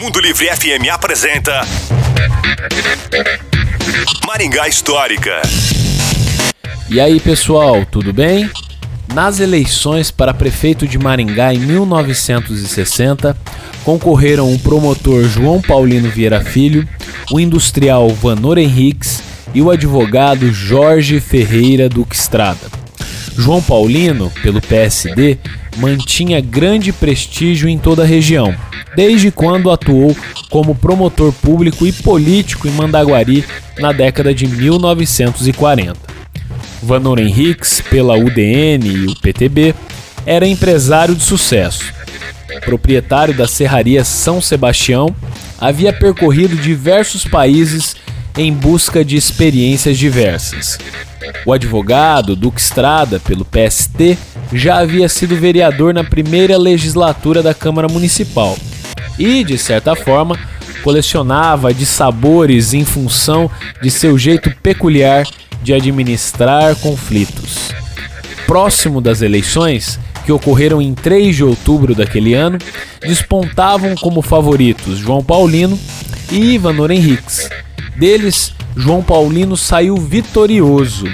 Mundo Livre FM apresenta Maringá Histórica. E aí, pessoal, tudo bem? Nas eleições para prefeito de Maringá em 1960, concorreram o promotor João Paulino Vieira Filho, o industrial Vanor Henriques e o advogado Jorge Ferreira Duque Estrada. João Paulino, pelo PSD, mantinha grande prestígio em toda a região, desde quando atuou como promotor público e político em Mandaguari na década de 1940. Vanor Henriques, pela UDN e o PTB, era empresário de sucesso. Proprietário da Serraria São Sebastião, havia percorrido diversos países em busca de experiências diversas. O advogado Duque Estrada, pelo PST, já havia sido vereador na primeira legislatura da Câmara Municipal e, de certa forma, colecionava de sabores em função de seu jeito peculiar de administrar conflitos. Próximo das eleições, que ocorreram em 3 de outubro daquele ano, despontavam como favoritos João Paulino e Ivanor Henriques. Deles, João Paulino saiu vitorioso,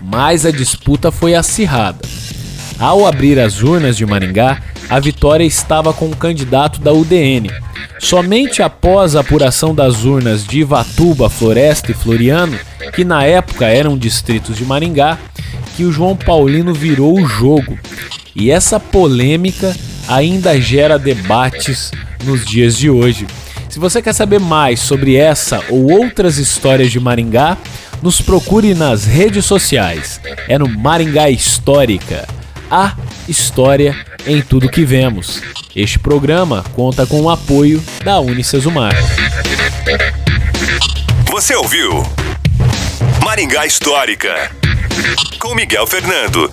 mas a disputa foi acirrada. Ao abrir as urnas de Maringá, a vitória estava com o candidato da UDN. Somente após a apuração das urnas de Ivatuba, Floresta e Floriano, que na época eram distritos de Maringá, que o João Paulino virou o jogo. E essa polêmica ainda gera debates nos dias de hoje. Se você quer saber mais sobre essa ou outras histórias de Maringá, nos procure nas redes sociais. É no Maringá Histórica. A história em tudo que vemos. Este programa conta com o apoio da Unicesumar. Você ouviu Maringá Histórica com Miguel Fernando.